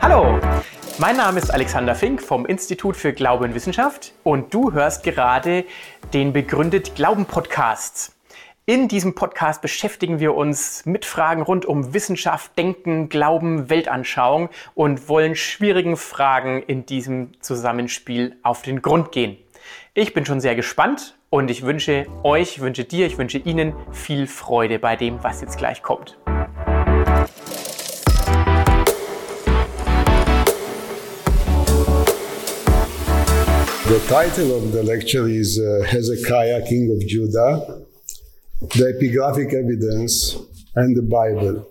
Hallo, mein Name ist Alexander Fink vom Institut für Glaube und Wissenschaft und du hörst gerade den Begründet Glauben Podcast. In diesem Podcast beschäftigen wir uns mit Fragen rund um Wissenschaft, Denken, Glauben, Weltanschauung und wollen schwierigen Fragen in diesem Zusammenspiel auf den Grund gehen. Ich bin schon sehr gespannt und ich wünsche euch, wünsche dir, ich wünsche Ihnen viel Freude bei dem, was jetzt gleich kommt. The title of the lecture is uh, Hezekiah, King of Judah the epigraphic evidence and the Bible.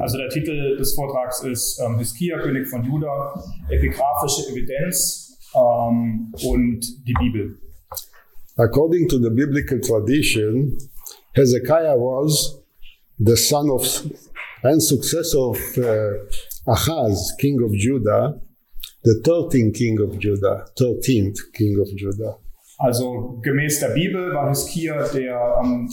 Also der Titel des Vortrags ist ähm, Hiskia, König von Juda, epigraphische Evidenz ähm, und die Bibel. According to the biblical tradition, Hezekiah was the son of and successor of uh, Ahaz, king of Judah, the 13th king of Judah, 13th king of Judah. Also gemäß der Bibel war Hiskia der ähm,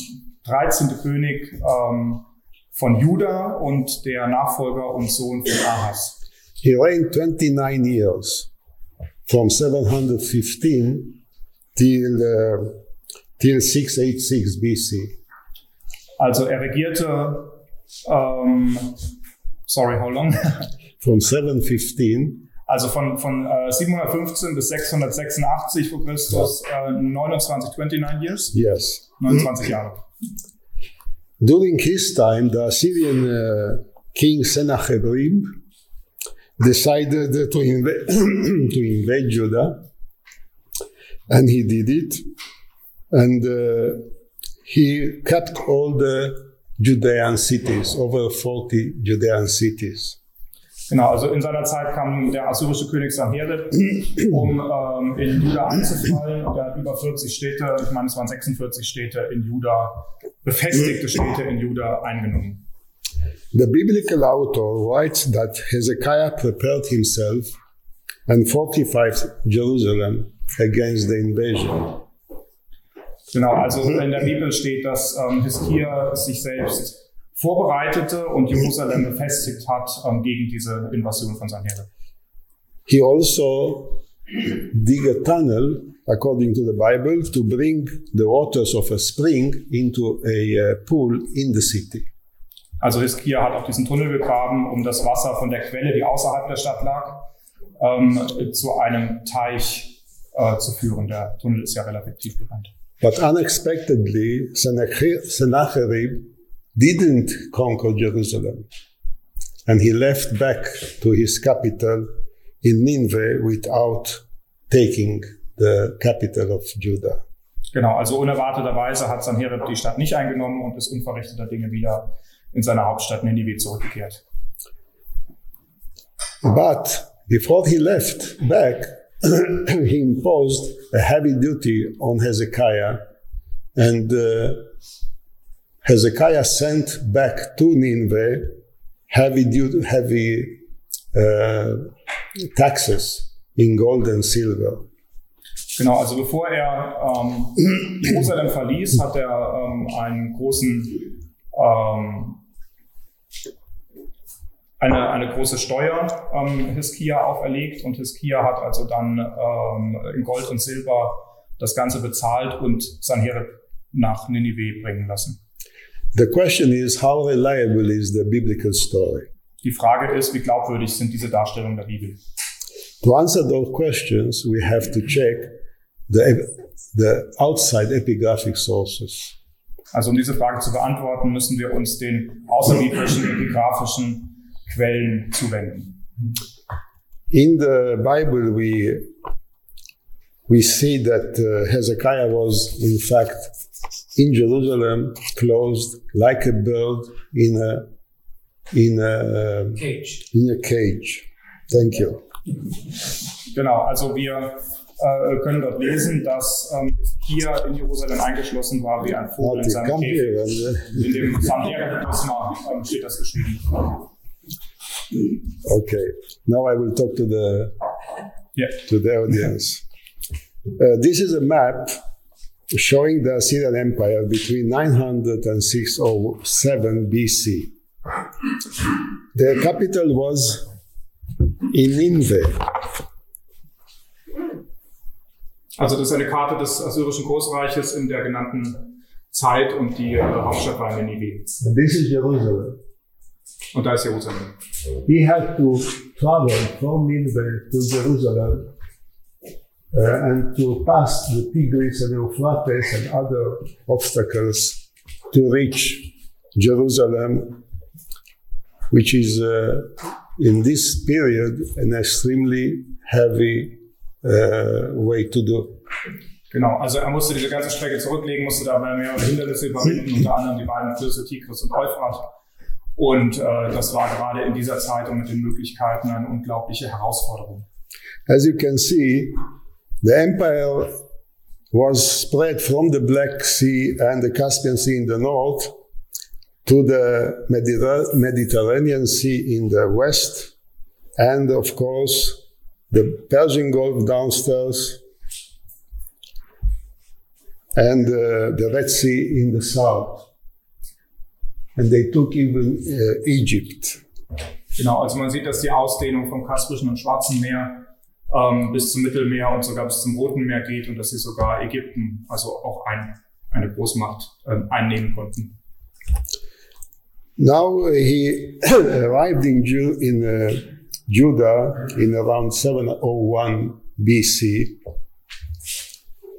13. König ähm, von Juda und der Nachfolger und Sohn von Ahas. He reigned 29 years, from 715 till, uh, till 686 BC. Also er regierte, ähm, sorry, how long? from 715 also von, von äh, 715 bis 686 vor Christus, äh, 29, 29 years? Yes. 29 Jahre. During his time, the Assyrian uh, king Sennacherib decided to, inv- to invade Judah, and he did it. And uh, he kept all the Judean cities, over 40 Judean cities. Genau, also in seiner Zeit kam der assyrische König Sanherib, um ähm, in Juda einzufallen. Und er hat über 40 Städte, ich meine, es waren 46 Städte in Juda, befestigte Städte in Juda eingenommen. The biblical author writes that Hezekiah prepared himself and fortified Jerusalem against the invasion. Genau, also in der Bibel steht, dass ähm, Hiskia sich selbst vorbereitete und Jerusalem befestigt hat ähm, gegen diese Invasion von Sanherib. He also dig a tunnel, according to the Bible, to bring the waters of a spring into a uh, pool in the city. Also Hiskia hat auch diesen Tunnel gegraben, um das Wasser von der Quelle, die außerhalb der Stadt lag, ähm, zu einem Teich äh, zu führen. Der Tunnel ist ja relativ tief bekannt. But unexpectedly, Sennacherib didn't conquer Jerusalem. And he left back to his capital in Nineveh without taking the capital of Judah. Genau, also unerwarteterweise hat Sanherib die Stadt nicht eingenommen und ist unverrichteter Dinge wieder in seine Hauptstadt Nineveh zurückgekehrt. But before he left back, he imposed a heavy duty on Hezekiah and uh, Hezekiah sent back to Nineveh heavy, heavy uh, taxes in gold and silver. Genau, also bevor er ähm, Jerusalem verließ, hat er ähm, einen großen, ähm, eine, eine große Steuer ähm, Hiskia auferlegt und Hiskia hat also dann ähm, in Gold und Silber das Ganze bezahlt und Sanherib nach Ninive bringen lassen. The question is, how reliable is the biblical story? Die Frage ist, wie glaubwürdig sind diese Darstellungen der Bibel? To answer those questions, we have to check the, the outside epigraphic sources. Also um diese Frage zu beantworten, müssen wir uns den außerbiblischen epigraphischen Quellen zuwenden. In the Bible, we we see that uh, Hezekiah was in fact in Jerusalem, closed like a bird in a in a cage. In a cage. Thank you. Genau, also wir äh, können dort lesen, dass ähm, hier in Jerusalem eingeschlossen war wie ein Vogel in seinem Käfig. In dem Samera ähm, steht das geschrieben. Okay, now I will talk to the yeah. to the audience. Uh, this is a map showing the Assyrian Empire between 900 and 607 BC. Their capital was in Nineveh. Also das ist eine Karte des assyrischen Großreiches in der genannten Zeit und die äh, Hauptstadt war Ninive. This is Jerusalem. Und da ist Jerusalem. He had to travel from Nineveh to Jerusalem uh, and to pass the Tigris and Euphrates and other obstacles to reach Jerusalem, which is uh, in this period an extremely heavy uh, way to do. Genau, also er musste diese ganze Strecke zurücklegen, musste dabei mehrere Hindernisse überwinden, unter anderem die beiden Flüsse Tigris und Euphrat. Und äh, das war gerade in dieser Zeit und mit den Möglichkeiten eine unglaubliche Herausforderung. As you can see, the empire was spread from the Black Sea and the Caspian Sea in the north to the Mediter- Mediterranean Sea in the west, and of course, the Persian Gulf downstairs, and uh, the Red Sea in the south. And they took even uh, Egypt. Genau, also man sieht, dass die Ausdehnung vom Kaspischen und Schwarzen Meer ähm, bis zum Mittelmeer und sogar bis zum Roten Meer geht und dass sie sogar Ägypten, also auch ein, eine Großmacht, ähm, einnehmen konnten. Now he arrived in, Ju- in uh, Judah in around 701 BC,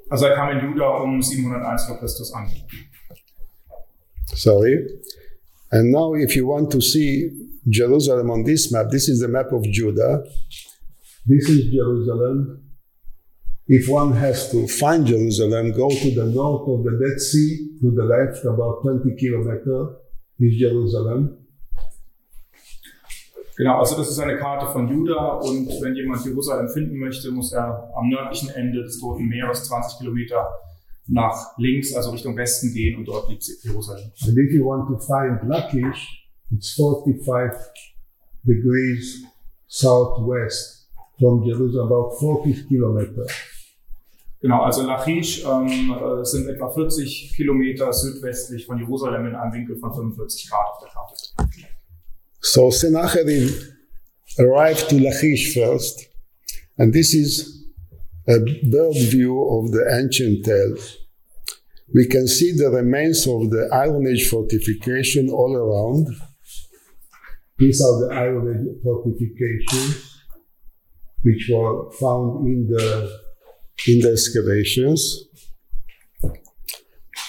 Also er kam in Juda um 701 vor Christus an. sorry. And now, if you want to see Jerusalem on this map, this is the map of Judah. This is Jerusalem. If one has to find Jerusalem, go to the north of the Dead Sea, to the left, about 20 kilometers, is Jerusalem. Genau, also das ist eine Karte von Juda und wenn jemand Jerusalem finden möchte, muss er am nördlichen Ende des Toten Meeres 20 Kilometer nach links, also Richtung Westen gehen und dort liegt Jerusalem. And if you want to find Lachish, it's 45 degrees southwest from Jerusalem, about 40 kilometers. Genau, also Lachish ähm, äh, sind etwa 40 Kilometer südwestlich von Jerusalem in einem Winkel von 45 Grad auf der Karte. So Sennacherib arrived to Lachish first, and this is a bird view of the ancient tales. We can see the remains of the Iron Age fortification all around. These are the Iron Age fortifications, which were found in the in the excavations.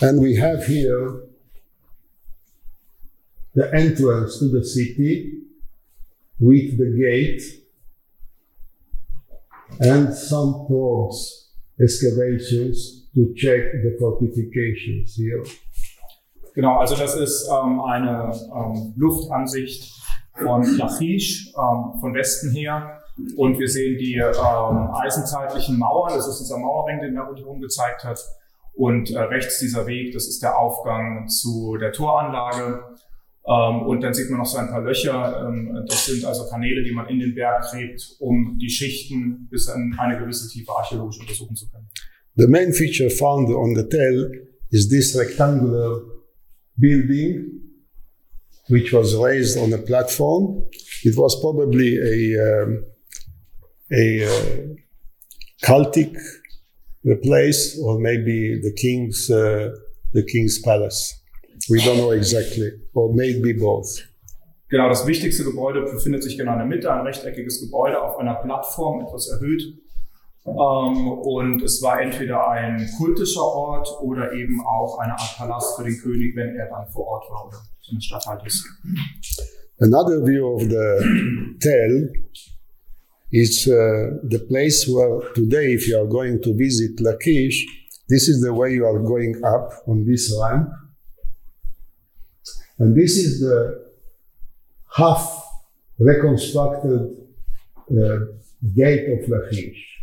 And we have here the entrance to the city with the gate and some probes, excavations to check the fortifications here. Genau, also das ist ähm, eine ähm, Luftansicht von Lachish, ähm, von Westen her. Und wir sehen die ähm, eisenzeitlichen Mauern, das ist dieser Mauerring, den der rundherum gezeigt hat. Und äh, rechts dieser Weg, das ist der Aufgang zu der Toranlage. Ähm, und dann sieht man noch so ein paar Löcher. Ähm, das sind also Kanäle, die man in den Berg gräbt, um die Schichten bis in eine gewisse Tiefe archäologisch untersuchen zu können. The main feature found on the tell is this rectangular building, which was raised on a platform. It was probably a, um, a uh, cultic place, or maybe the king's uh, the king's palace. We don't know exactly, or maybe both. Genau, das wichtigste Gebäude befindet sich genau in der Mitte, ein rechteckiges Gebäude auf einer Plattform, etwas erhöht. Ähm, und es war entweder ein kultischer Ort oder eben auch eine Art Palast für den König, wenn er dann vor Ort war oder seines Statthalters. Another view of the tell is uh, the place where today, if you are going to visit Lachish, this is the way you are going up on this ramp. And this is the half reconstructed uh, gate of Lachish.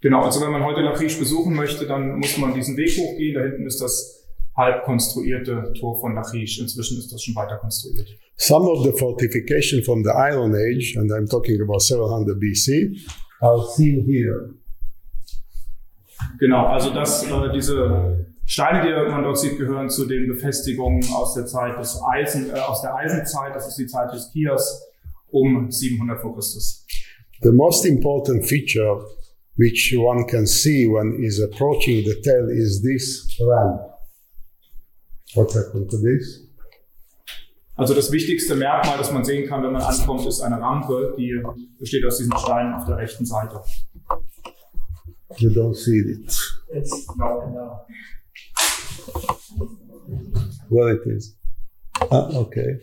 Genau, also wenn man heute Lachish besuchen möchte, dann muss man diesen Weg hochgehen. Da hinten ist das halb konstruierte Tor von Lachish. Inzwischen ist das schon weiter konstruiert. Some of the fortification from the Iron Age, and I'm talking about 700 BC, are seen here. Genau, also das, äh, diese Steine, die man dort sieht, gehören zu den Befestigungen aus der Zeit des Eisen, äh, aus der Eisenzeit. Das ist die Zeit des Kias um 700 vor Christus. The most important feature which one can see when is approaching the tell is this ramp. What happened to this? Also das wichtigste Merkmal, das man sehen kann, wenn man ankommt, ist eine Rampe, die besteht aus diesen Steinen auf der rechten Seite. You don't see it. It's not enough. Well, it is. Ah, okay.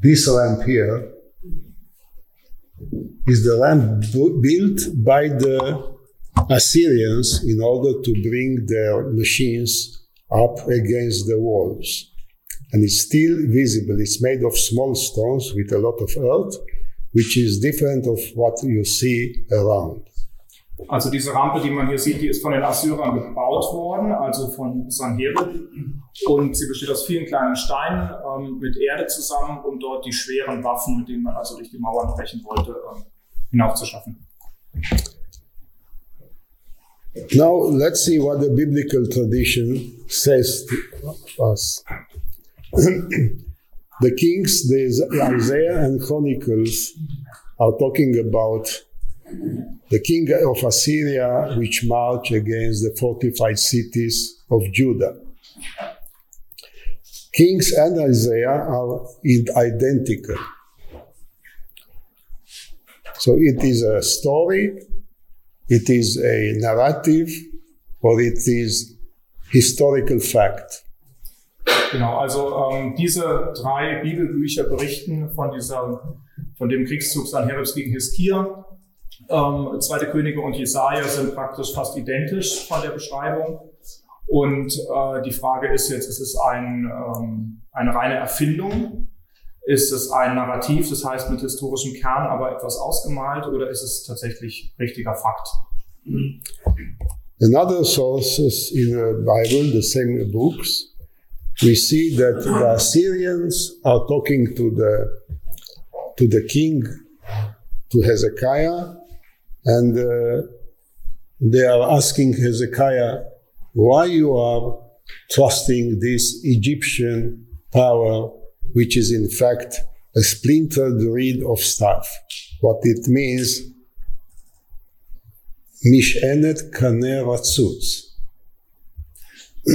This lamp here is the lamp bu- built by the Assyrians in order to bring their machines up against the walls. And it's still visible. It's made of small stones with a lot of earth, which is different of what you see around. Also diese Rampe, die man hier sieht, die ist von den Assyrern gebaut worden, also von Sanherib. Und sie besteht aus vielen kleinen Steinen ähm, mit Erde zusammen, um dort die schweren Waffen, mit denen man also durch die Mauern brechen wollte, ähm, hinaufzuschaffen. Now let's see what the biblical tradition says to us. the kings, the Isaiah and Chronicles are talking about the king of Assyria, which marched against the fortified cities of Judah. Kings and Isaiah are identical. So it is a story it is a narrative or it is historical fact. Genau, also ähm, diese drei Bibelbücher berichten von dieser, von dem Kriegszug Sanheribs gegen Hiskia. Ähm, Zweite Könige und Jesaja sind praktisch fast identisch von der Beschreibung. Und äh, die Frage ist jetzt, ist es ein, ähm, eine reine Erfindung? Ist es ein Narrativ, das heißt mit historischem Kern, aber etwas ausgemalt, oder ist es tatsächlich richtiger Fakt? In other sources in the Bible, the same books, we see that the Assyrians are talking to the to the king, to Hezekiah, And uh, they are asking Hezekiah, why you are trusting this Egyptian power, which is in fact a splintered reed of staff. What it means, Mish'enet Kaneh Ratzutz.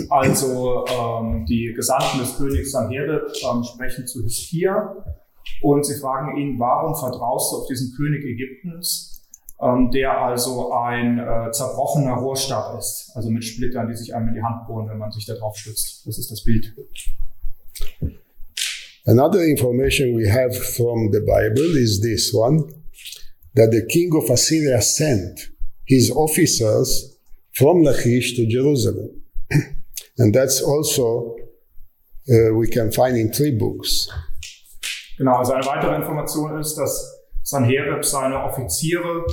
Also ähm, die Gesandten des Königs Sanherib ähm, sprechen zu Hiskia und sie fragen ihn, warum vertraust du auf diesen König Ägyptens, ähm, der also ein äh, zerbrochener Rohrstab ist, also mit Splittern, die sich einem in die Hand bohren, wenn man sich darauf stützt. Das ist das Bild. Another information we have from the Bible is this one that the king of Assyria sent his officers from Lachish to Jerusalem. and that's also uh, we can find in three books. Genau, also eine weitere Information ist, dass Sanherib seine Offiziere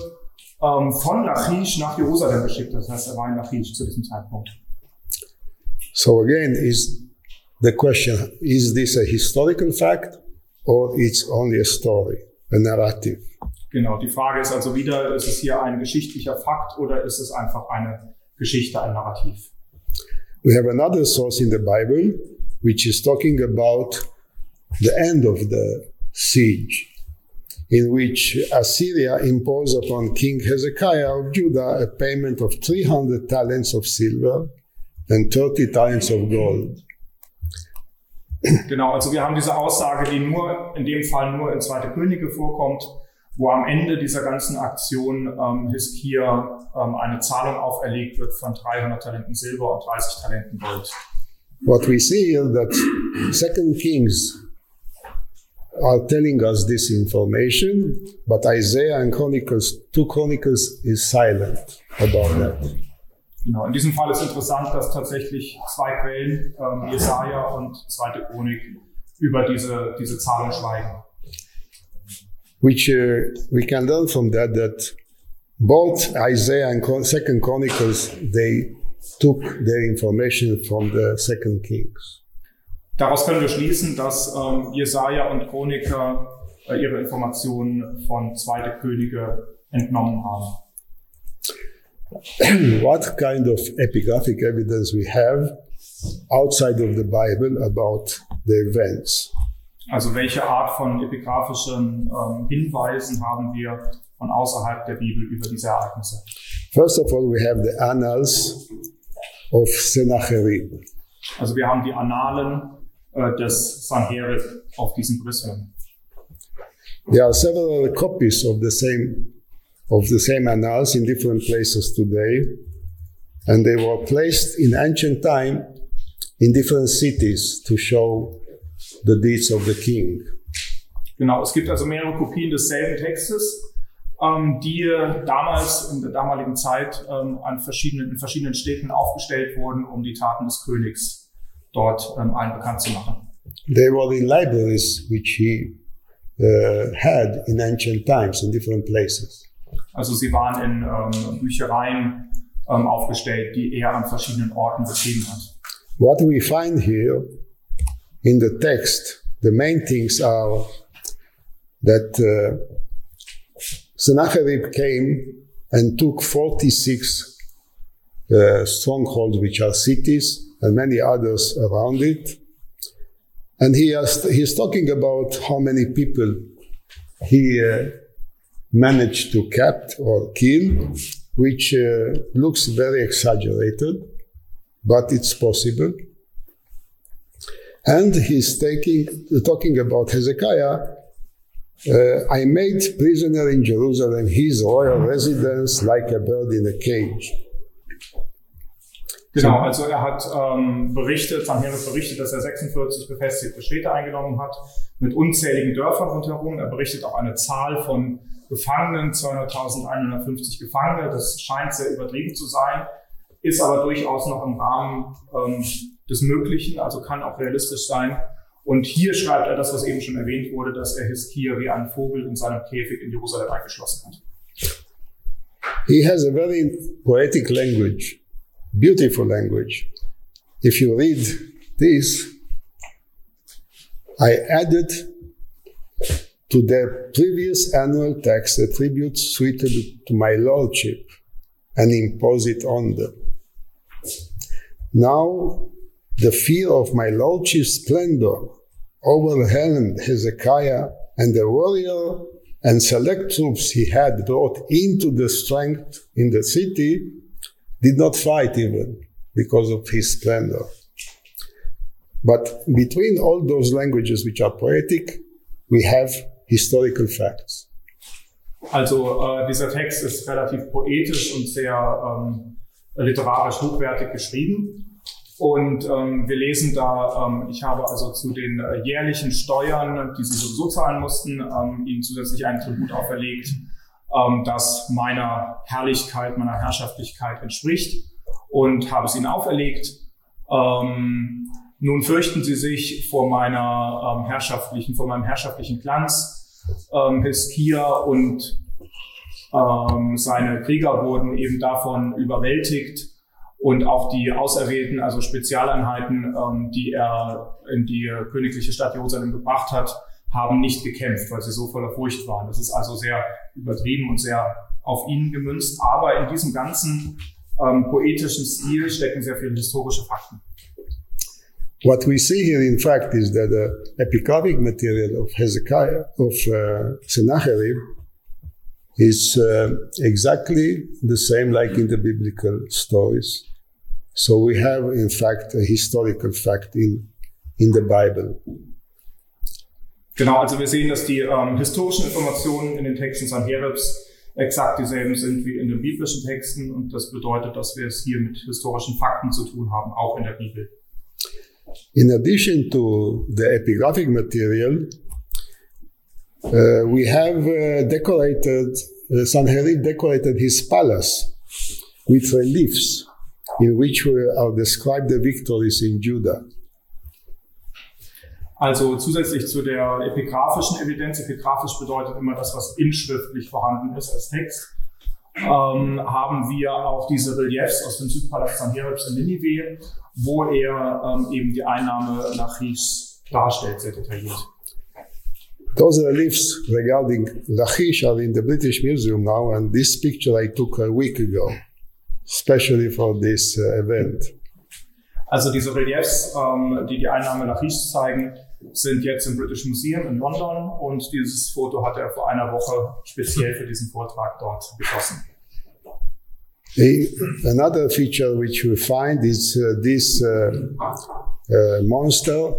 ähm, von Lachish nach Jerusalem geschickt. Das heißt, er war in Lachish zu diesem Zeitpunkt. So again, is the question: Is this a historical fact, or it's only a story, a narrative? Genau, die Frage ist also wieder, ist es hier ein geschichtlicher Fakt oder ist es einfach eine Geschichte, ein Narrativ? We have another source in the Bible which is talking about the end of the siege, in which Assyria imposed upon King Hezekiah of Judah a payment of 300 talents of silver and 30 talents of gold. Genau, also wir haben diese Aussage, die nur in dem Fall nur in Zweite Könige vorkommt, wo am Ende dieser ganzen Aktion ähm, Hiskia ähm, eine Zahlung auferlegt wird von 300 Talenten Silber und 30 Talenten Gold. What we see here that Second Kings are telling us this information, but Isaiah and Chronicles, two Chronicles, is silent about that. Genau, in diesem Fall ist interessant, dass tatsächlich zwei Quellen, ähm, Jesaja und Zweite Chronik, über diese, diese Zahlung schweigen. Which uh, we can learn from that that both Isaiah and Second Chronicles they took their information from the Second Kings. Daraus können wir schließen, dass ähm, Jesaja und Chroniker äh, ihre Informationen von Zweite Könige entnommen haben. what kind of epigraphic evidence we have outside of the Bible about the events? Also welche Art von epigraphischen ähm, Hinweisen haben wir von außerhalb der Bibel über diese Ereignisse? First of all, we have the annals of Sennacherib. Also wir haben die Annalen äh, des Sanherib auf diesen Brisbane. There are several copies of the same of the same annals in different places today, and they were placed in ancient time in different cities to show the deeds of the king. Genau, es gibt also mehrere Kopien desselben Textes, ähm, die damals in der damaligen Zeit ähm, an verschiedenen, in verschiedenen Städten aufgestellt wurden, um die Taten des Königs dort ähm, allen bekannt zu machen. They were in libraries which he uh, had in ancient times in different places. Also sie waren in ähm, Büchereien ähm, aufgestellt, die er an verschiedenen Orten betrieben hat. What we find here in the text, the main things are that uh, Sennacherib came and took 46 uh, strongholds, which are cities, and many others around it. And he has, he's talking about how many people he uh, managed to cap or kill, which uh, looks very exaggerated, but it's possible. And he's taking, talking about Hezekiah. Uh, I made prisoner in Jerusalem his royal residence like a bird in a cage. Genau, also er hat ähm, berichtet, Sanherib berichtet, dass er 46 befestigte Städte eingenommen hat, mit unzähligen Dörfern rundherum. Er berichtet auch eine Zahl von Gefangenen, 200.150 Gefangene. Das scheint sehr übertrieben zu sein, ist aber durchaus noch im Rahmen ähm, des Möglichen, also kann auch realistisch sein. Und hier schreibt er das, was eben schon erwähnt wurde, dass er Hiskia wie ein Vogel in seinem Käfig in Jerusalem eingeschlossen hat. He has a very poetic language, beautiful language. If you read this, I added to the previous annual tax a tribute suited to my lordship and impose it on them. Now the fear of my lordship's splendor overwhelmed Hezekiah and the warrior and select troops he had brought into the strength in the city did not fight even because of his splendor. But between all those languages which are poetic, we have historical facts. Also äh, dieser Text ist relativ poetisch und sehr ähm, literarisch hochwertig geschrieben. Und ähm, wir lesen da, ähm, ich habe also zu den äh, jährlichen Steuern, die sie sowieso zahlen mussten, ähm, ihnen zusätzlich einen Tribut auferlegt, ähm, das meiner Herrlichkeit, meiner Herrschaftlichkeit entspricht und habe es ihnen auferlegt. Ähm, nun fürchten sie sich vor meiner ähm, herrschaftlichen, vor meinem herrschaftlichen Glanz. Ähm, Hiskia und ähm, seine Krieger wurden eben davon überwältigt und auch die Auserwählten, also Spezialeinheiten, ähm, die er in die königliche Stadt Jerusalem gebracht hat, haben nicht gekämpft, weil sie so voller Furcht waren. Das ist also sehr übertrieben und sehr auf ihn gemünzt. Aber in diesem ganzen ähm, poetischen Stil stecken sehr viele historische Fakten. What we see here, in fact, is that the epigraphic material of Hezekiah, of uh, Sennacherib, is uh, exactly the same like in the biblical stories. So we have, in fact, a historical fact in, in the Bible. Genau, also wir sehen, dass die ähm, historischen Informationen in den Texten Sanheribs exakt dieselben sind wie in den biblischen Texten und das bedeutet, dass wir es hier mit historischen Fakten zu tun haben, auch in der Bibel. In addition to the epigraphic material, uh, we have uh, decorated, uh, Sanherib decorated his palace with reliefs in which are described the victories in Judah. Also zusätzlich zu der epigraphischen Evidenz, epigraphisch bedeutet immer das, was inschriftlich vorhanden ist als Text, ähm, haben wir auch diese Reliefs aus dem Südpalast Sanheribs in Ninive, wo er ähm, eben die Einnahme Lachish darstellt, sehr detailliert. Those reliefs regarding Lachish are in the British Museum now, and this picture I took a week ago, especially for this uh, event. Also diese Reliefs, ähm, die die Einnahme Lachish zeigen, sind jetzt im British Museum in London und dieses Foto hat er vor einer Woche speziell für diesen Vortrag dort geschossen. A- another feature which we find is uh, this uh, uh, monster,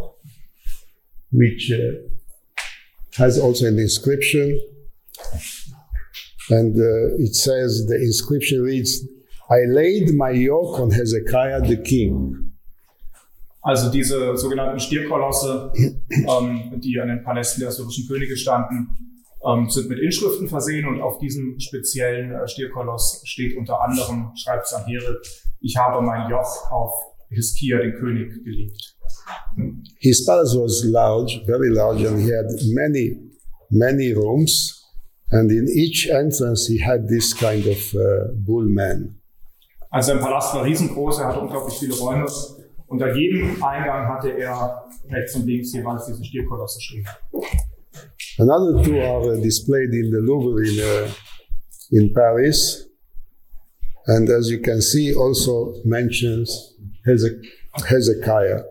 which uh, has also an inscription. And uh, it says, the inscription reads, I laid my yoke on Hezekiah the king. Also diese sogenannten Stierkolosse, ähm, die an den Palästen der assyrischen Könige standen, ähm, sind mit Inschriften versehen und auf diesem speziellen äh, Stierkoloss steht unter anderem, schreibt Sanherib, ich habe mein Joch auf Hiskia, den König, gelegt. His palace was large, very large, and he had many, many rooms. And in each entrance, he had this kind of uh, bullman. Also sein Palast war riesengroß, er hatte unglaublich viele Räume. Unter jedem Eingang hatte er rechts und links jeweils diese Stierkolosse stehen. Another two are displayed in the Louvre in, uh, in Paris. And as you can see, also mentions Heze- Hezekiah.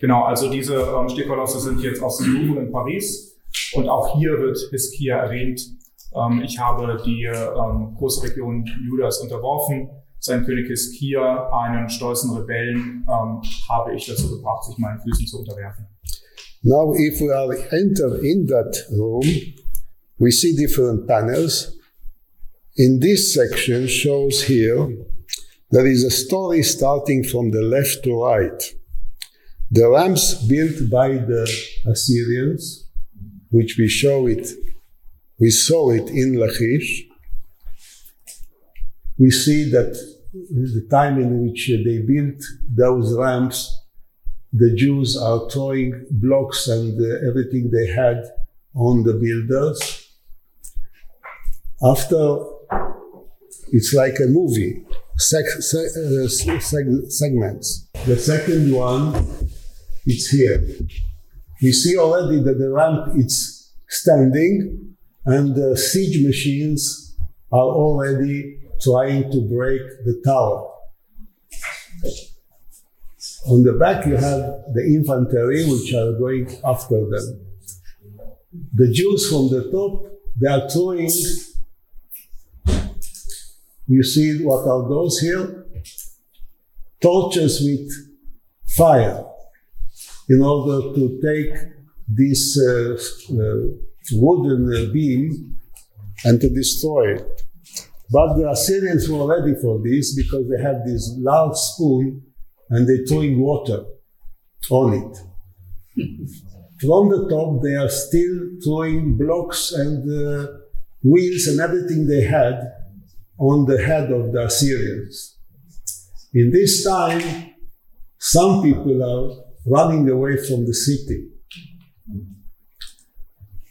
Genau, also diese ähm, Stierkolosse sind jetzt aus dem Louvre in Paris. Und auch hier wird Hiskia erwähnt. Ähm, ich habe die ähm, große Region Judas unterworfen. Sein einen stolzen Rebellen, ähm, habe ich dazu gebracht, sich meinen Füßen zu unterwerfen. Now, if we are enter in that room, we see different panels. In this section shows here, there is a story starting from the left to right. The ramps built by the Assyrians, which we show it, we saw it in Lachish. We see that the time in which they built those ramps the Jews are throwing blocks and uh, everything they had on the builders. After, it's like a movie, seg- se- uh, seg- segments. The second one, it's here. We see already that the ramp is standing and the siege machines are already trying to break the tower. On the back, you have the infantry, which are going after them. The Jews from the top, they are throwing. You see what are those here? Torches with fire in order to take this uh, uh, wooden uh, beam and to destroy it. But the Assyrians were ready for this because they had this large spoon and they're throwing water on it. From the top, they are still throwing blocks and uh, wheels and everything they had on the head of the Assyrians. In this time, some people are running away from the city.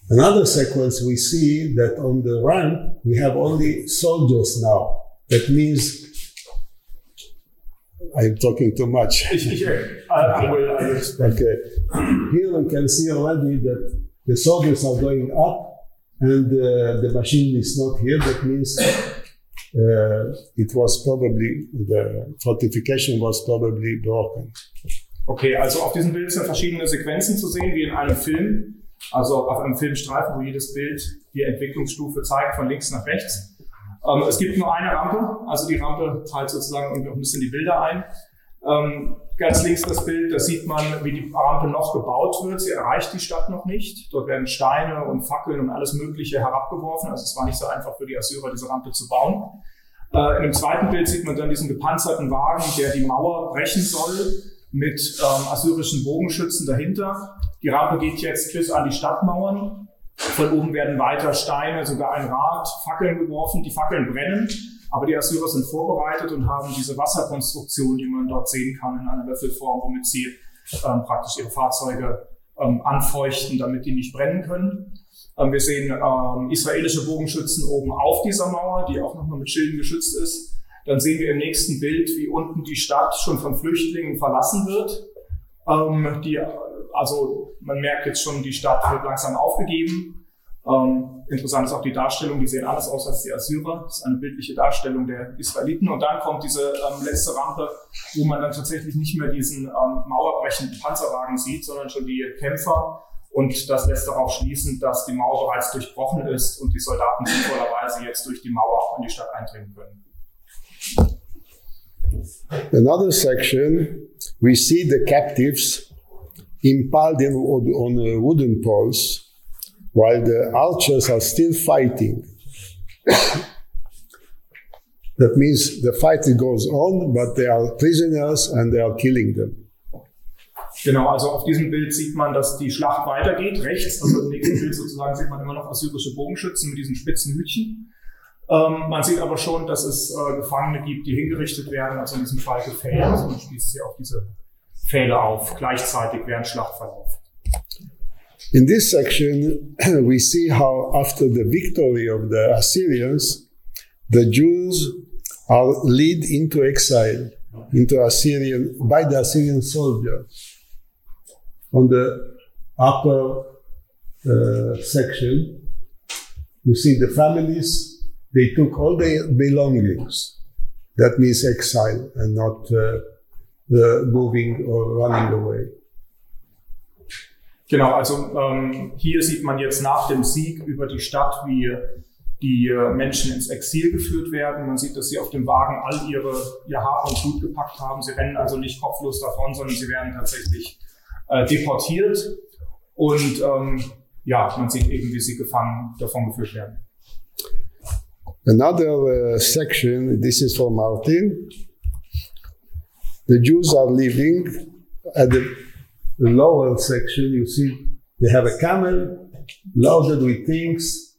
Another sequence we see that on the ramp we have only soldiers now. That means I'm talking too much. Ich, ich, I will, I will. Okay. Here we can see already that the soldiers are going up and uh, the machine is not here. That means uh, it was probably, the fortification was probably broken. Okay, also auf diesem Bild sind verschiedene Sequenzen zu sehen, wie in einem Film. Also auf einem Filmstreifen, wo jedes Bild die Entwicklungsstufe zeigt, von links nach rechts. Ähm, es gibt nur eine Rampe, also die Rampe teilt sozusagen irgendwie auch ein bisschen die Bilder ein. Ähm, ganz links das Bild, da sieht man, wie die Rampe noch gebaut wird. Sie erreicht die Stadt noch nicht. Dort werden Steine und Fackeln und alles Mögliche herabgeworfen. Also es war nicht so einfach für die Assyrer, diese Rampe zu bauen. Äh, in dem zweiten Bild sieht man dann diesen gepanzerten Wagen, der die Mauer brechen soll, mit ähm, assyrischen Bogenschützen dahinter. Die Rampe geht jetzt bis an die Stadtmauern. Von oben werden weiter Steine, sogar ein Rad, Fackeln geworfen. Die Fackeln brennen, aber die Assyrer sind vorbereitet und haben diese Wasserkonstruktion, die man dort sehen kann, in einer Löffelform, womit sie ähm, praktisch ihre Fahrzeuge ähm, anfeuchten, damit die nicht brennen können. Ähm, wir sehen ähm, israelische Bogenschützen oben auf dieser Mauer, die auch nochmal mit Schilden geschützt ist. Dann sehen wir im nächsten Bild, wie unten die Stadt schon von Flüchtlingen verlassen wird. Ähm, die also man merkt jetzt schon, die Stadt wird langsam aufgegeben. Ähm, interessant ist auch die Darstellung, die sehen alles aus als die Assyrer. Das ist eine bildliche Darstellung der Israeliten. Und dann kommt diese ähm, letzte Rampe, wo man dann tatsächlich nicht mehr diesen ähm, mauerbrechenden Panzerwagen sieht, sondern schon die Kämpfer. Und das lässt darauf schließen, dass die Mauer bereits durchbrochen ist und die Soldaten sinnvollerweise jetzt durch die Mauer in die Stadt eindringen können. Another section, we see the captives impaled in, on uh, wooden poles while the archers are still fighting. that means the fight goes on, but they are prisoners and they are killing them. Genau, also auf diesem Bild sieht man, dass die Schlacht weitergeht. Rechts, also im nächsten Bild sozusagen, sieht man immer noch assyrische Bogenschützen mit diesen spitzen Hütchen. Ähm, man sieht aber schon, dass es äh, Gefangene gibt, die hingerichtet werden, also in diesem Fall gefällt. Also man schließt sie auf diese Pfähle auf, gleichzeitig während Schlachtverlauf. In this section, we see how after the victory of the Assyrians, the Jews are led into exile, into Assyrian, by the Assyrian soldiers. On the upper uh, section, you see the families, they took all their belongings. That means exile and not uh, moving or running away. Genau, also ähm, hier sieht man jetzt nach dem Sieg über die Stadt, wie die äh, Menschen ins Exil geführt werden. Man sieht, dass sie auf dem Wagen all ihre, ihr Hab und Blut gepackt haben. Sie rennen also nicht kopflos davon, sondern sie werden tatsächlich äh, deportiert. Und ähm, ja, man sieht eben, wie sie gefangen davon geführt werden. Another uh, section, this is for Martin. The Jews are living at the lower section. You see, they have a camel loaded with things,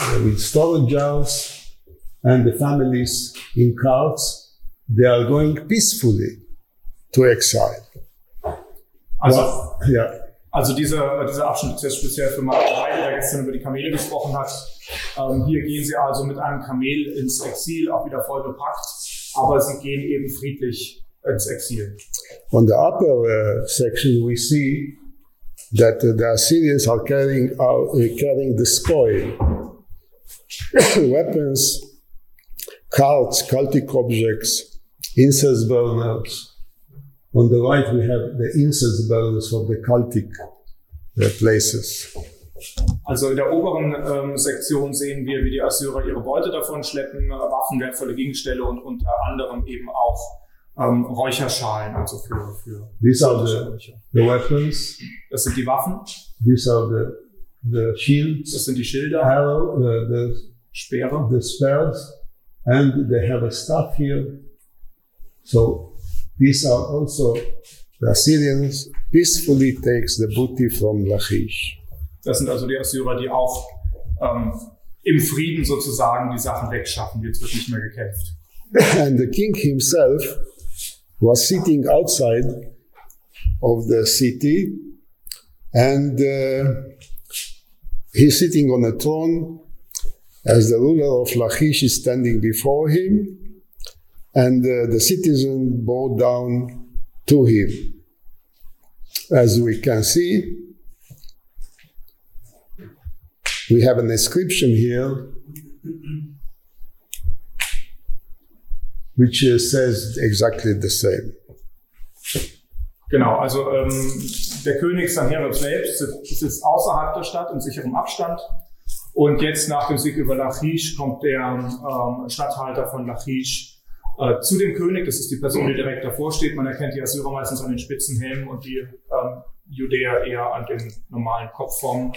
uh, with storage jars, and the families in carts. They are going peacefully to exile. Also, well, ja. Also dieser, dieser Abschnitt ist jetzt speziell für Martin Heide, der gestern über die Kamele gesprochen hat. Ähm, hier gehen sie also mit einem Kamel ins Exil, auch wieder voll bepackt, aber sie gehen eben friedlich ins Exil. On the upper uh, section, we see that uh, the Assyrians are carrying, uh, carrying the spoil, weapons, carts, cultic objects, incense burners. On the right, we have the incense burners of the cultic uh, places. Also in der oberen ähm, Sektion sehen wir, wie die Assyrer ihre Beute davon schleppen, Waffen, wertvolle Gegenstände und unter anderem eben auch ähm, Räucherschalen, also für, für These are the, the weapons. Das sind die Waffen. These are the, the shields. Das sind die Schilder. Arrow, uh, the Speere. The spears. And they have a staff here. So these are also the Assyrians peacefully takes the booty from Lachish. Das sind also die Assyrer, die auch ähm, im Frieden sozusagen die Sachen wegschaffen. Jetzt wird nicht mehr gekämpft. And the king himself was sitting outside of the city and uh, he's sitting on a throne as the ruler of Lachish is standing before him and uh, the citizen bowed down to him. As we can see, we have an inscription here which uh, says exactly the same. Genau, also ähm, der König Sanherib selbst sitzt außerhalb der Stadt in sicherem Abstand. Und jetzt nach dem Sieg über Lachish kommt der ähm, Statthalter von Lachish äh, zu dem König. Das ist die Person, die direkt davor steht. Man erkennt die Assyrer meistens an den Spitzenhelmen und die ähm, Judäer eher an den normalen Kopfformen.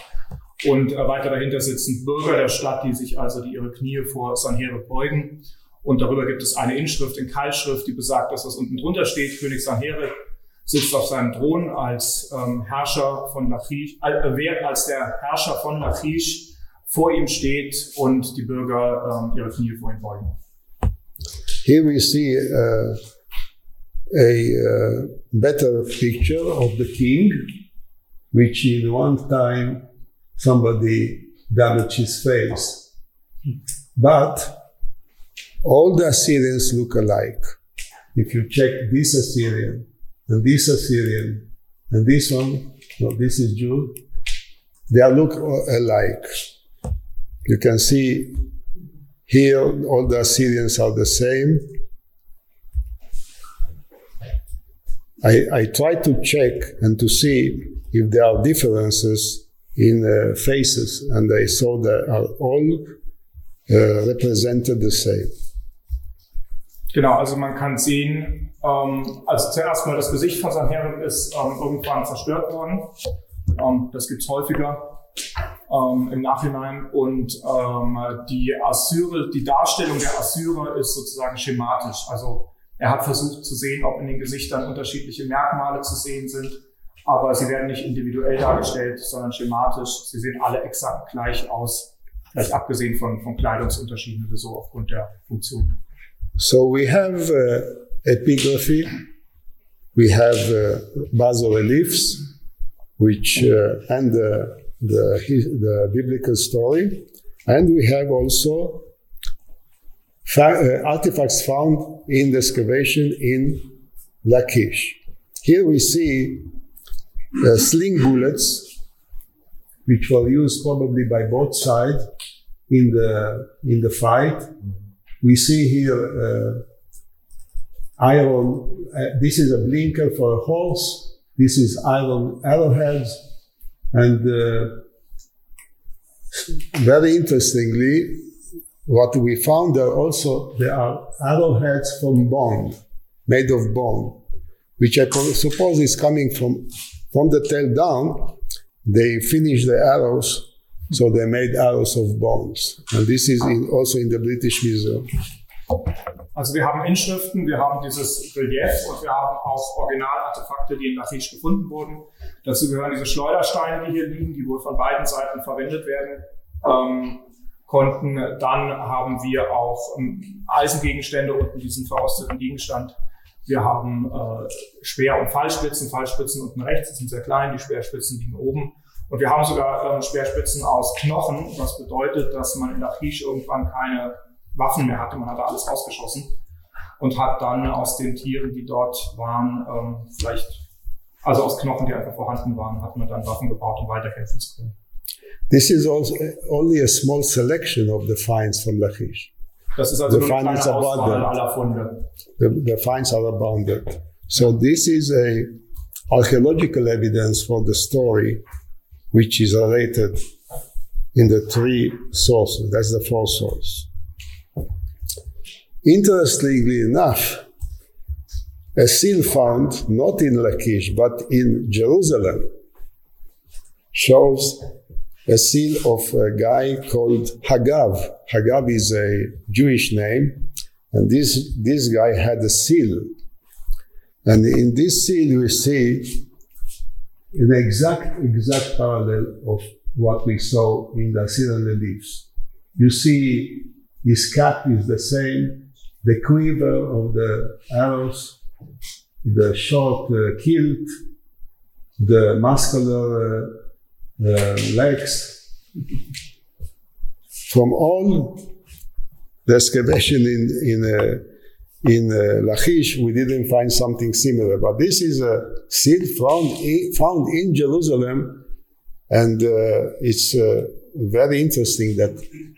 Und äh, weiter dahinter sitzen Bürger der Stadt, die sich also die ihre Knie vor Sanherib beugen. Und darüber gibt es eine Inschrift in Keilschrift, die besagt, dass was unten drunter steht. König Sanherib sitzt auf seinem Thron als ähm, Herrscher von Lachish, äh, als der Herrscher von Lachish vor ihm steht und die Bürger ähm, ihre Knie vor ihm beugen. Here we see uh, a uh, better picture of the king, which in one time somebody damaged his face. But all the Assyrians look alike. If you check this Assyrian and this Assyrian and this one, no, this is Jude. They look alike. You can see here all the Assyrians are the same. I, I tried to check and to see if there are differences in uh, faces, and I saw that are all uh, represented the same. Genau, also man kann sehen, ähm, also zuerst mal das Gesicht von Sanherib ist ähm, irgendwann zerstört worden. Ähm, das häufiger ähm, im Nachhinein. Und ähm, die Assyrer, die Darstellung der Assyrer ist sozusagen schematisch. Also er hat versucht zu sehen, ob in den Gesichtern unterschiedliche Merkmale zu sehen sind. Aber sie werden nicht individuell dargestellt, sondern schematisch. Sie sehen alle exakt gleich aus. Vielleicht abgesehen von, von Kleidungsunterschieden oder so aufgrund der Funktion. So we have uh, epigraphy, we have uh, bas-reliefs, which uh, and the, the the biblical story, and we have also fa- uh, artifacts found in the excavation in Lachish. Here we see uh, sling bullets, which were used probably by both sides in the in the fight. We see here uh, iron. Uh, this is a blinker for a horse. This is iron arrowheads, and uh, very interestingly, what we found there also there are arrowheads from bone, made of bone, which I suppose is coming from from the tail down. They finish the arrows so they made arrows of bones. And this is in, also in the British Museum. Also wir haben Inschriften, wir haben dieses Relief und wir haben auch Originalartefakte, die in Lachish gefunden wurden. Dazu gehören diese Schleudersteine, die hier liegen, die wohl von beiden Seiten verwendet werden ähm, konnten. Dann haben wir auch ähm, Eisengegenstände unten diesen verrosteten Gegenstand. Wir haben äh, Speer- und Fallspitzen. Fallspitzen unten rechts die sind sehr klein, die Speerspitzen liegen oben. Und wir haben sogar ähm, Speerspitzen aus Knochen, was bedeutet, dass man in Lachish irgendwann keine Waffen mehr hatte. Man hatte alles rausgeschossen und hat dann aus den Tieren, die dort waren, ähm, vielleicht, also aus Knochen, die einfach vorhanden waren, hat man dann Waffen gebaut, um weiterkämpfen zu können. This is also only a small selection of the finds from Lachish. Das ist also The nur eine finds kleine are Auswahl abundant. aller Funde. The, the finds are abundant. So this is a archaeological evidence for the story, which is related in the three sources. That's the fourth source. Interestingly enough, a seal found not in Lachish but in Jerusalem shows a seal of a guy called Hagav. Hagav is a Jewish name, and this, this guy had a seal. And in this seal, we see an exact, exact parallel of what we saw in the Assyrian leaves. You see, his cap is the same, the quiver of the arrows, the short uh, kilt, the muscular uh, uh, legs. From all the excavation in in in uh, Lachish, we didn't find something similar. But this is a seed found in, found in Jerusalem, and uh, it's uh, very interesting that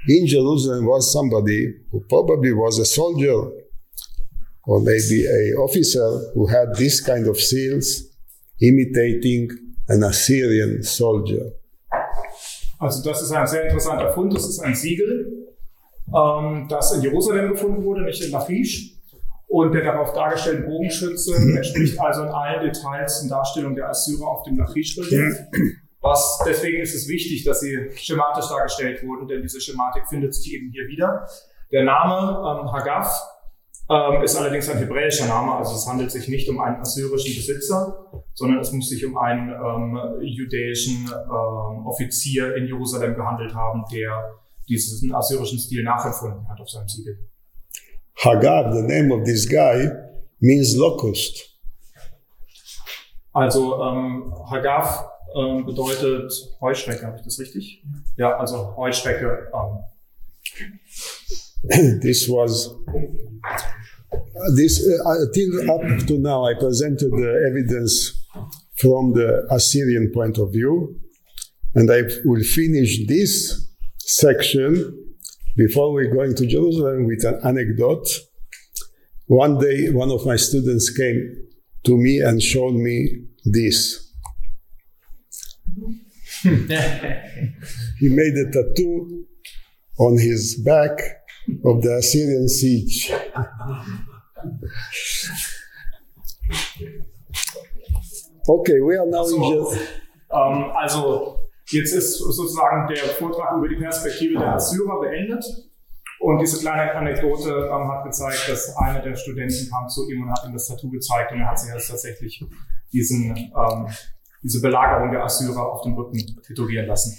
in Jerusalem was somebody who probably was a soldier or maybe a officer who had this kind of seals, imitating an Assyrian soldier. Also das ist ein sehr interessanter Fund. Das ist ein Siegel, ähm, das in Jerusalem gefunden wurde, nicht in Lachish. Und der darauf dargestellte Bogenschütze entspricht also in allen Details in Darstellung der Assyrer auf dem Lachish-Relief. Was, deswegen ist es wichtig, dass sie schematisch dargestellt wurden, denn diese Schematik findet sich eben hier wieder. Der Name ähm, Hagaf ähm, ist allerdings ein hebräischer Name, also es handelt sich nicht um einen assyrischen Besitzer, sondern es muss sich um einen ähm, jüdischen ähm, Offizier in Jerusalem gehandelt haben, der diesen assyrischen Stil nachempfunden hat auf seinem Siegel. Hagar, the name of this guy, means locust. Also ähm, Hagaf ähm, bedeutet Heuschrecke, habe ich das richtig? Ja, also Heuschrecke. Ähm, this was this uh, till up to now. I presented the evidence from the Assyrian point of view. And I will finish this section before we go into Jerusalem with an anecdote. One day, one of my students came to me and showed me this. he made a tattoo on his back of the Assyrian siege. okay, we are now so, in Jerusalem. Ähm, also jetzt ist sozusagen der Vortrag über die Perspektive der Assyrer beendet. Und diese kleine Anekdote ähm, hat gezeigt, dass einer der Studenten kam zu ihm und hat ihm das Tattoo gezeigt und er hat sich jetzt tatsächlich diesen, ähm, diese Belagerung der Assyrer auf dem Rücken tätowieren lassen.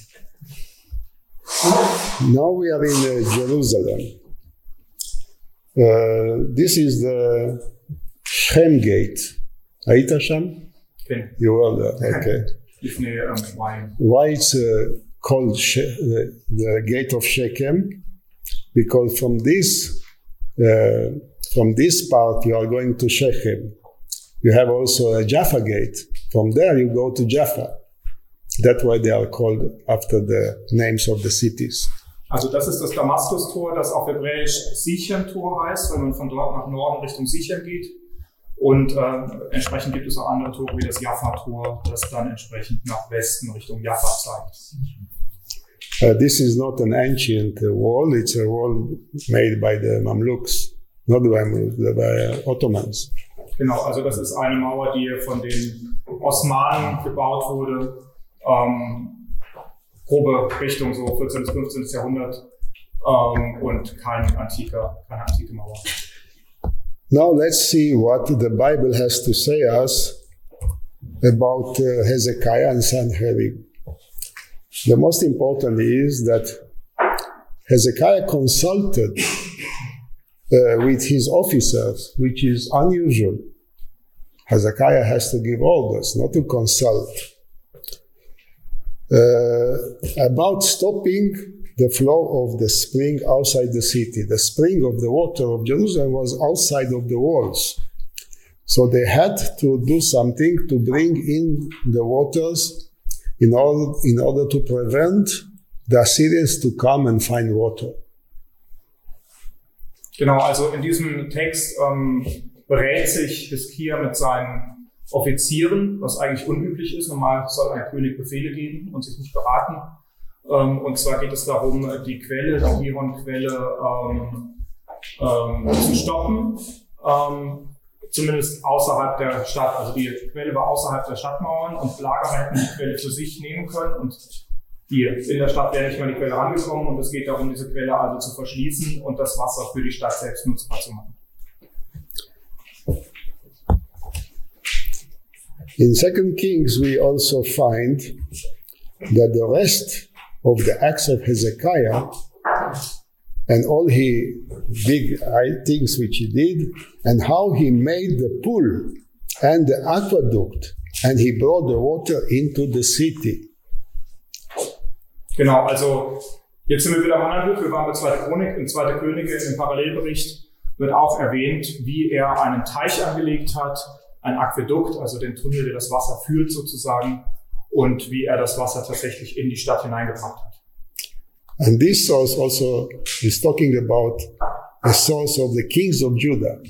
Now we are in uh, Jerusalem. Uh, this is the Shem Gate. היית שם? כן. You were there, okay. לפני ähm, שבועיים. Why it's uh, called She- the, the Gate of Shechem? Because from this, uh, from this part you are going to Shechem. You have also a Jaffa Gate. From there you go to Jaffa. That's why they are called after the names of the cities. Also das ist das Damaskus-Tor, das auf Hebräisch Sichem-Tor heißt, wenn man von dort nach Norden Richtung Sichem geht. Und äh, entsprechend gibt es auch andere Tore wie das Jaffa-Tor, das dann entsprechend nach Westen Richtung Jaffa zeigt. Uh, this is not an ancient uh, wall, it's a wall made by the Mamluks, not by, Mamluks, by uh, Ottomans. Genau, also das ist eine Mauer, die von den Osmanen gebaut wurde. Ähm, grobe Richtung so 14. bis 15. Jahrhundert ähm, und kein antiker, keine antike Mauer. Now let's see what the Bible has to say us about uh, Hezekiah and Sanherib. The most important is that Hezekiah consulted uh, with his officers, which is unusual. Hezekiah has to give orders, not to consult. Uh, about stopping the flow of the spring outside the city. The spring of the water of Jerusalem was outside of the walls. So they had to do something to bring in the waters in order, in order to prevent the Assyrians to come and find water. Genau, also in diesem Text ähm, berät sich Hiskia mit seinen Offizieren, was eigentlich unüblich ist. Normal soll ein König Befehle geben und sich nicht beraten. Ähm, und zwar geht es darum, die Quelle, die Giron-Quelle ähm, ähm, zu stoppen. Ähm, zumindest außerhalb der Stadt. Also die Quelle war außerhalb der Stadtmauern und Lager hätten die Quelle für sich nehmen können und die in der Stadt wäre nicht an die Quelle rangekommen und es geht darum, diese Quelle also zu verschließen und das Wasser für die Stadt selbst nutzbar zu machen. In Second Kings, we also find that the rest of the acts of Hezekiah and all he big things which he did, and how he made the pool and the aqueduct, and he brought the water into the city. Genau, also jetzt sind wir wieder am anderen Buch. Wir waren bei Zweite Chronik. In Zweite Könige, im Parallelbericht, wird auch erwähnt, wie er einen Teich angelegt hat, ein Aquädukt, also den Tunnel, der das Wasser führt sozusagen, und wie er das Wasser tatsächlich in die Stadt hineingebracht hat. And this source also is talking about the source of the kings of Judah.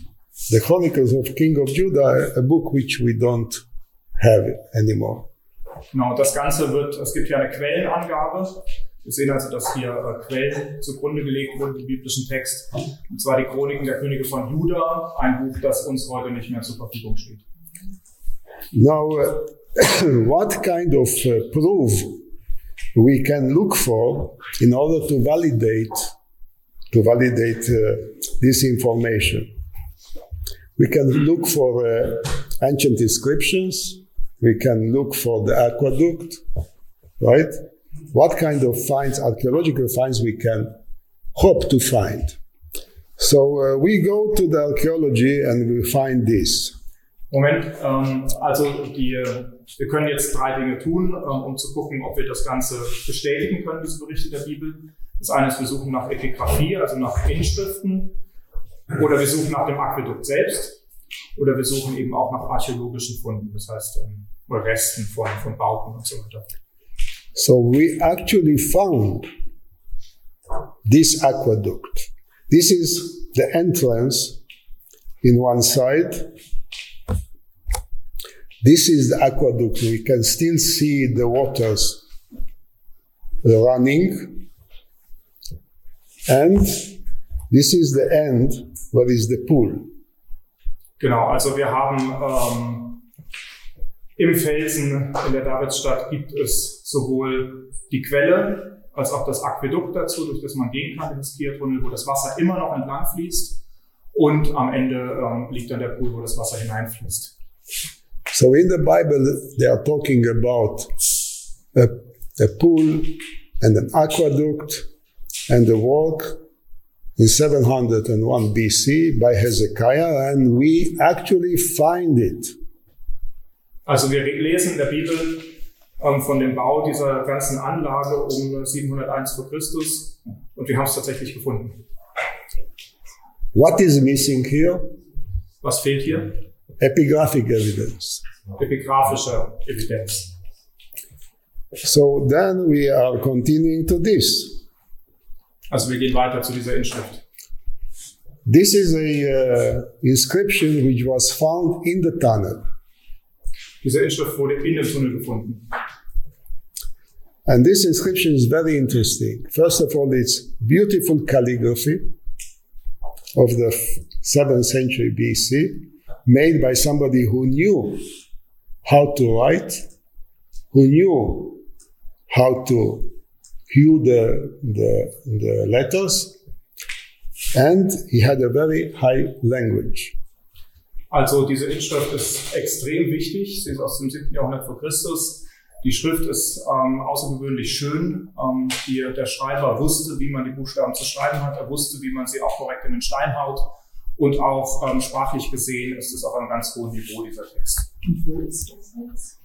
The Chronicles of King of Judah, a book which we don't have anymore. Genau, das Ganze wird, es gibt hier eine Quellenangabe. Wir sehen also, dass hier äh, Quellen zugrunde gelegt wurden im biblischen Text. Und zwar die Chroniken der Könige von Juda, ein Buch, das uns heute nicht mehr zur Verfügung steht. Now, uh, what kind of uh, proof we can look for in order to validate to validate uh, this information? We can look for uh, ancient inscriptions. We can look for the aqueduct, right? What kind of finds, archaeological finds, we can hope to find? So uh, we go to the archaeology and we find this. Moment, ähm, also die, äh, wir können jetzt drei Dinge tun, ähm, um zu gucken, ob wir das Ganze bestätigen können, diese Berichte der Bibel. Das eine ist, wir suchen nach Epigraphie, also nach Inschriften, oder wir suchen nach dem Aquädukt selbst, oder wir suchen eben auch nach archäologischen Funden. Das heißt, ähm, Resten von, von Bauten und so weiter. So we actually found this aqueduct. This is the entrance in one side. This is the aqueduct. We can still see the waters running. And this is the end where is the pool. Genau, also wir haben ähm, im Felsen in der Davidsstadt gibt es sowohl die Quelle als auch das Aquädukt dazu, durch das man gehen kann, den Skiatunnel, wo das Wasser immer noch entlang fließt. Und am Ende ähm, liegt dann der Pool, wo das Wasser hineinfließt. So in the Bible, they are talking about a, a pool and an aqueduct and the work in 701 BC by Hezekiah, and we actually find it. Also wir lesen in der Bibel von dem Bau dieser ganzen Anlage um 701 vor Christus und wir haben es tatsächlich gefunden. What is missing here? Was fehlt hier? Epigraphic evidence. Epigraphische Evidenz. So then we are continuing to this. Also wir gehen weiter zu dieser Inschrift. This is a uh, inscription which was found in the tunnel. Diese Inschrift wurde in dem Tunnel gefunden. And this inscription is very interesting. First of all, it's beautiful calligraphy of the 7th century BC, made by somebody who knew how to write, who knew how to hew the, the, the letters, and he had a very high language. Also diese Inschrift ist extrem wichtig. Sie ist aus dem 7. Jahrhundert vor Christus. Die Schrift ist ähm, außergewöhnlich schön. Ähm, die, der Schreiber wusste, wie man die Buchstaben zu schreiben hat. Er wusste, wie man sie auch korrekt in den Stein haut. Und auch ähm, sprachlich gesehen ist es auf einem ganz hohen Niveau, dieser Text. Und wo ist das jetzt?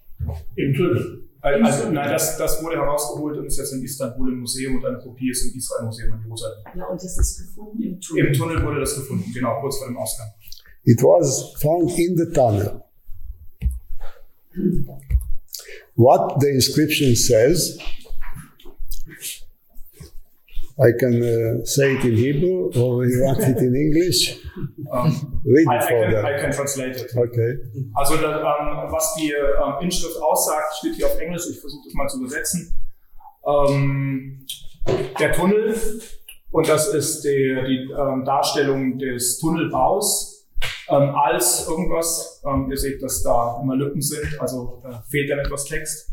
Im Tunnel. Also, nein, das, das wurde herausgeholt und ist jetzt in Istanbul im Museum und eine Kopie ist im Israel-Museum in Jerusalem. Ja, und das ist gefunden im Tunnel. Im Tunnel wurde das gefunden, genau, kurz vor dem Ausgang. It was found in the tunnel. What the inscription says, I can uh, say it in Hebrew or you want it in English? Ähm, Read I, for can, I can translate it. Okay. Also da, ähm, was die ähm, Inschrift aussagt, steht hier auf Englisch. Ich versuche das mal zu übersetzen. Ähm, der Tunnel, und das ist die, die Darstellung des Tunnelbaus ähm, als irgendwas. Ähm, ihr seht, dass da immer Lücken sind, also äh, fehlt dann etwas Text.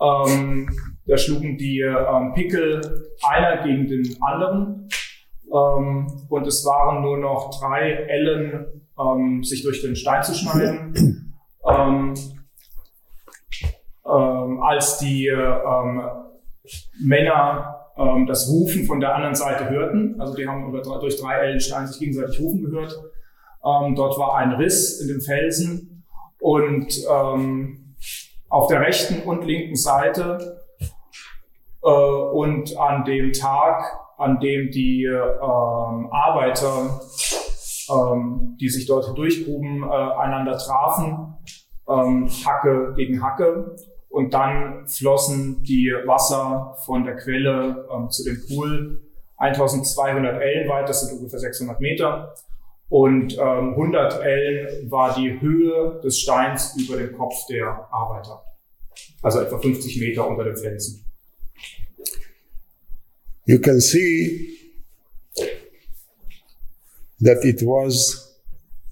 Ähm, da schlugen die ähm, Pickel einer gegen den anderen. Ähm, und es waren nur noch drei Ellen, ähm, sich durch den Stein zu schneiden. ähm, ähm, als die Männer das Rufen von der anderen Seite hörten, also die haben über, durch drei Ellen Stein sich gegenseitig rufen gehört. Ähm, dort war ein Riss in dem Felsen und ähm, auf der rechten und linken Seite äh, und an dem Tag, an dem die ähm, Arbeiter, ähm, die sich dort durchgruben, äh, einander trafen, ähm, Hacke gegen Hacke. Und dann flossen die Wasser von der Quelle ähm, zu dem Pool 1200 Ellen weit, das sind ungefähr 600 Meter. Und ähm, 100 Ellen war die Höhe des Steins über dem Kopf der Arbeiter. Also etwa 50 Meter unter dem Felsen. You can see that it was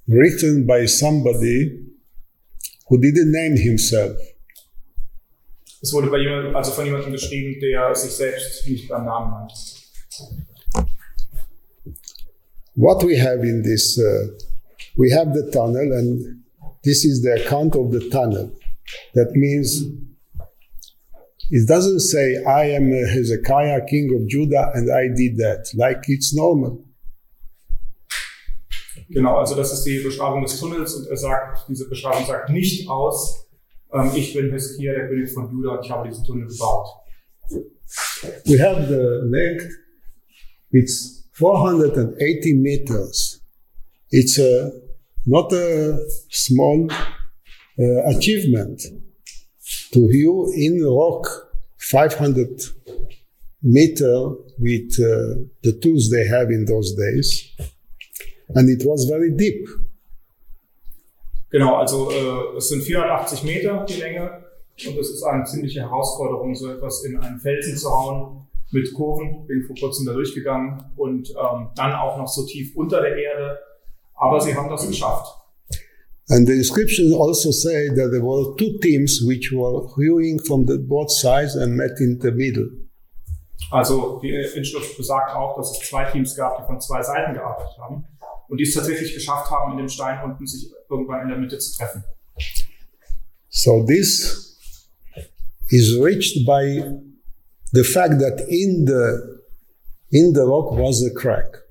written by somebody who didn't name himself. Es wurde bei jemand, also von jemandem geschrieben, der sich selbst nicht beim Namen nannte. What we have in this, uh, we have the tunnel, and this is the account of the tunnel. That means it doesn't say, I am Hezekiah, king of Judah, and I did that, like it's normal. Genau, also das ist die Beschreibung des Tunnels und er sagt, diese Beschreibung sagt nicht aus, ähm, ich bin Hiskia, der König von Juda und ich habe diesen Tunnel gebaut. We have the length, it's 480 meters. It's a, not a small uh, achievement. to hew in rock 500 meter with uh, the tools they have in those days. And it was very deep. Genau, also äh, es sind 480 Meter die Länge und es ist eine ziemliche Herausforderung, so etwas in einen Felsen zu hauen mit Kurven. Bin vor kurzem da durchgegangen und ähm, dann auch noch so tief unter der Erde. Aber sie haben das geschafft. And the inscription also say that there were two teams which were hewing from the both sides and met in the middle. Also die Inschrift besagt auch, dass es zwei Teams gab, die von zwei Seiten gearbeitet haben und die es tatsächlich geschafft haben, in dem Stein unten sich irgendwann in der Mitte zu treffen. So this is reached by the fact that in the in the rock was a crack.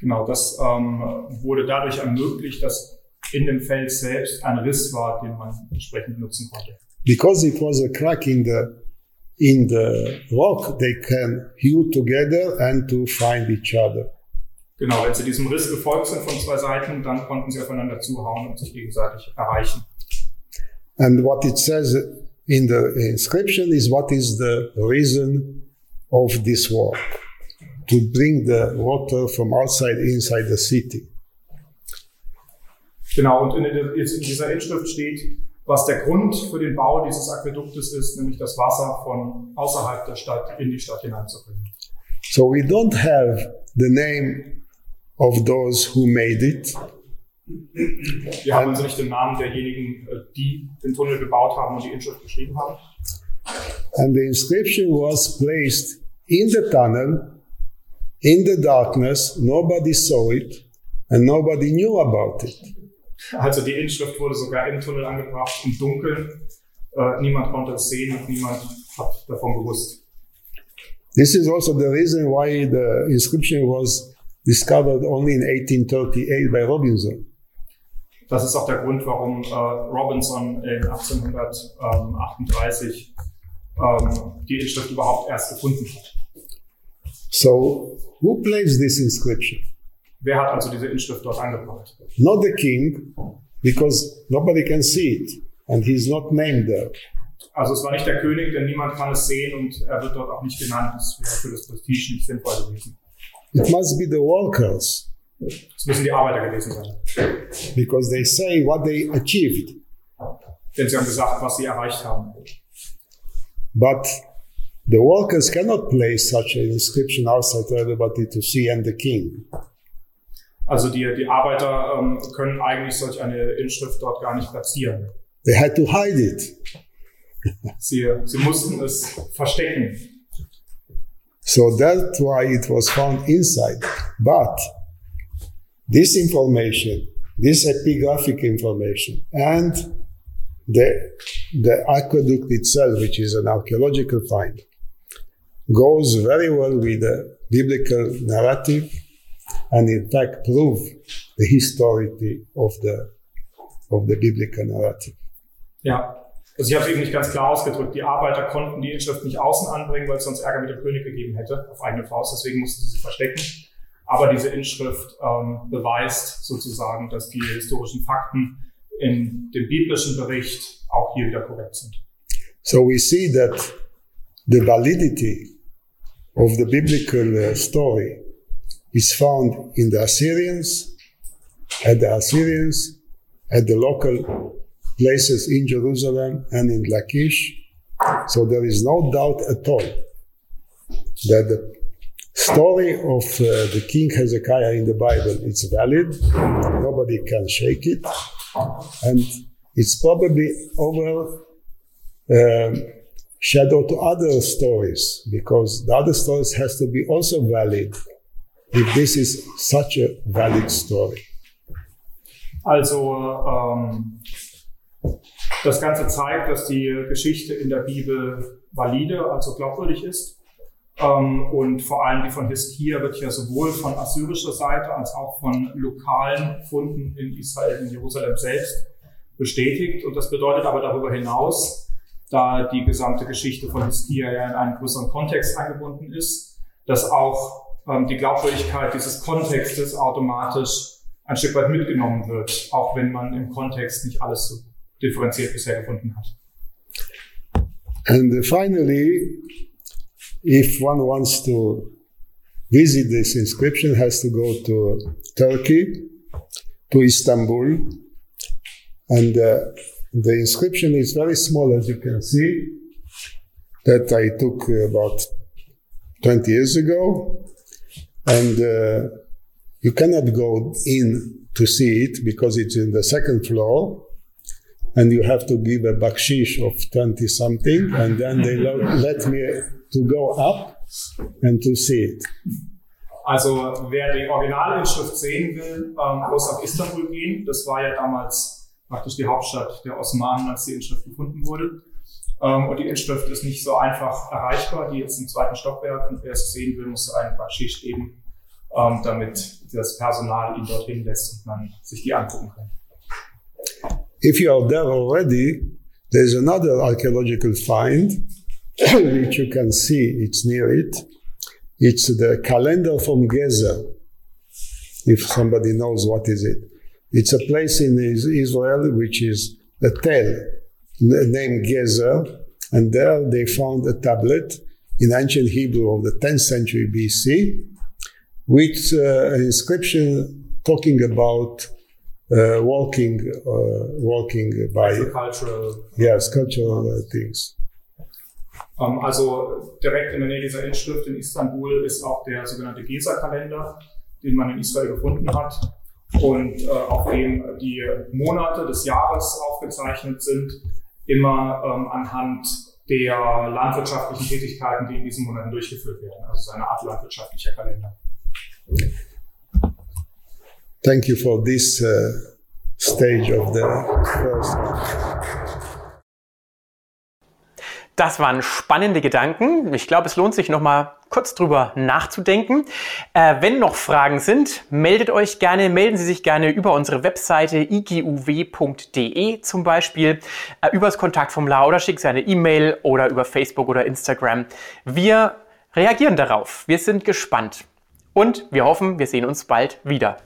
Genau, das ähm, wurde dadurch ermöglicht, dass in dem Fels selbst ein Riss war, den man entsprechend nutzen konnte. Because it was a crack in the in the rock, they can hew together and to find each other. Genau, wenn sie diesem Riss gefolgt sind von zwei Seiten, dann konnten sie aufeinander zuhauen und sich gegenseitig erreichen. And what it says in the inscription is what is the reason of this work to bring the water from outside inside the city. Genau, und in, der- in dieser Inschrift steht, was der Grund für den Bau dieses Aquäduktes ist, nämlich das Wasser von außerhalb der Stadt in die Stadt hineinzubringen. So we don't have the name of those who made it, Wir haben also nicht den Namen derjenigen, äh, die den Tunnel gebaut haben und die Inschrift geschrieben haben. and the inscription was placed in the tunnel, in the darkness. Nobody saw it, and nobody knew about it. Also die Inschrift wurde sogar im Tunnel angebracht, im Dunkeln. Äh, niemand konnte es sehen und niemand hat davon gewusst. This is also the reason why the inscription was discovered only in 1838 by Robinson. Das ist auch der Grund, warum äh, Robinson in 1838 ähm, die Inschrift überhaupt erst gefunden hat. So, who placed this inscription? Wer hat also diese Inschrift dort angebracht? Not the king, because nobody can see it, and he's not named there. Also es war nicht der König, denn niemand kann es sehen und er wird dort auch nicht genannt. Das wäre für das Prestige nicht sinnvoll gewesen. It must be the workers, Es müssen die Arbeiter gewesen sein. because they say what they achieved. Denn sie haben gesagt, was sie erreicht haben. But the workers cannot place such an inscription outside everybody to see and the king. Also die, die Arbeiter ähm, können eigentlich solch eine Inschrift dort gar nicht platzieren. They had to hide it. Sie, sie mussten es verstecken. So that's why it was found inside. But this information, this epigraphic information, and the, the aqueduct itself, which is an archaeological find, goes very well with the biblical narrative and in fact prove the historicity of the, of the biblical narrative. Ja. Also ich habe es eben nicht ganz klar ausgedrückt. Die Arbeiter konnten die Inschrift nicht außen anbringen, weil es sonst Ärger mit dem König gegeben hätte, auf eigene Faust. Deswegen mussten sie sie verstecken. Aber diese Inschrift ähm, beweist sozusagen, dass die historischen Fakten in dem biblischen Bericht auch hier wieder korrekt sind. So we see that the validity of the biblical uh, story is found in the Assyrians, at the Assyrians, at the local places in Jerusalem and in Lachish. So there is no doubt at all that the story of uh, the King Hezekiah in the Bible. It's valid. Nobody can shake it. And it's probably over um, shadow to other stories because the other stories has to be also valid if this is such a valid story. Also ähm, das Ganze zeigt, dass die Geschichte in der Bibel valide, also glaubwürdig ist. Ähm, und vor allem die von Hiskia wird ja sowohl von assyrischer Seite als auch von lokalen Funden in Israel, in Jerusalem selbst bestätigt. Und das bedeutet aber darüber hinaus, da die gesamte Geschichte von Hiskia ja in einen größeren Kontext eingebunden ist, dass auch ähm, die Glaubwürdigkeit dieses Kontextes automatisch ein Stück weit mitgenommen wird, auch wenn man im Kontext nicht alles so differenziert bisher gefunden hat. And finally, if one wants to visit this inscription, has to go to Turkey, to Istanbul, and uh, the inscription is very small, as you can see. That I took about 20 years ago, and uh, you cannot go in to see it because it's in the second floor and you have to give a bakshish of 20 something and then they let me to go up and to see it. Also wer die Originalinschrift sehen will, ähm, muss nach Istanbul gehen. Das war ja damals praktisch die Hauptstadt der Osmanen, als die Inschrift gefunden wurde. Ähm, und die Inschrift ist nicht so einfach erreichbar, die ist im zweiten Stockwerk und wer es sehen will, muss einen Bakshish geben, ähm, damit das Personal ihn dorthin lässt und man sich die angucken kann. If you are there already, there's another archaeological find which you can see, it's near it. It's the calendar from Gezer. If somebody knows what is it. It's a place in Israel which is a tell named Gezer, and there they found a tablet in ancient Hebrew of the 10th century BC, with uh, an inscription talking about uh, walking, uh, walking by Also cultural yes, cultural uh, things. Ähm, also direkt in der Nähe dieser Inschrift in Istanbul ist auch der sogenannte Gesa-Kalender, den man in Israel gefunden hat und äh, auf dem die Monate des Jahres aufgezeichnet sind, immer ähm, anhand der landwirtschaftlichen Tätigkeiten, die in diesen Monaten durchgeführt werden. Also so eine Art landwirtschaftlicher Kalender. Thank you for this uh, stage of the first. Das waren spannende Gedanken. Ich glaube, es lohnt sich noch mal kurz drüber nachzudenken. Äh, wenn noch Fragen sind, meldet euch gerne, melden Sie sich gerne über unsere Webseite iguw.de zum Beispiel, äh, übers Kontaktformular oder schickt Sie eine E-Mail oder über Facebook oder Instagram. Wir reagieren darauf. Wir sind gespannt und wir hoffen, wir sehen uns bald wieder.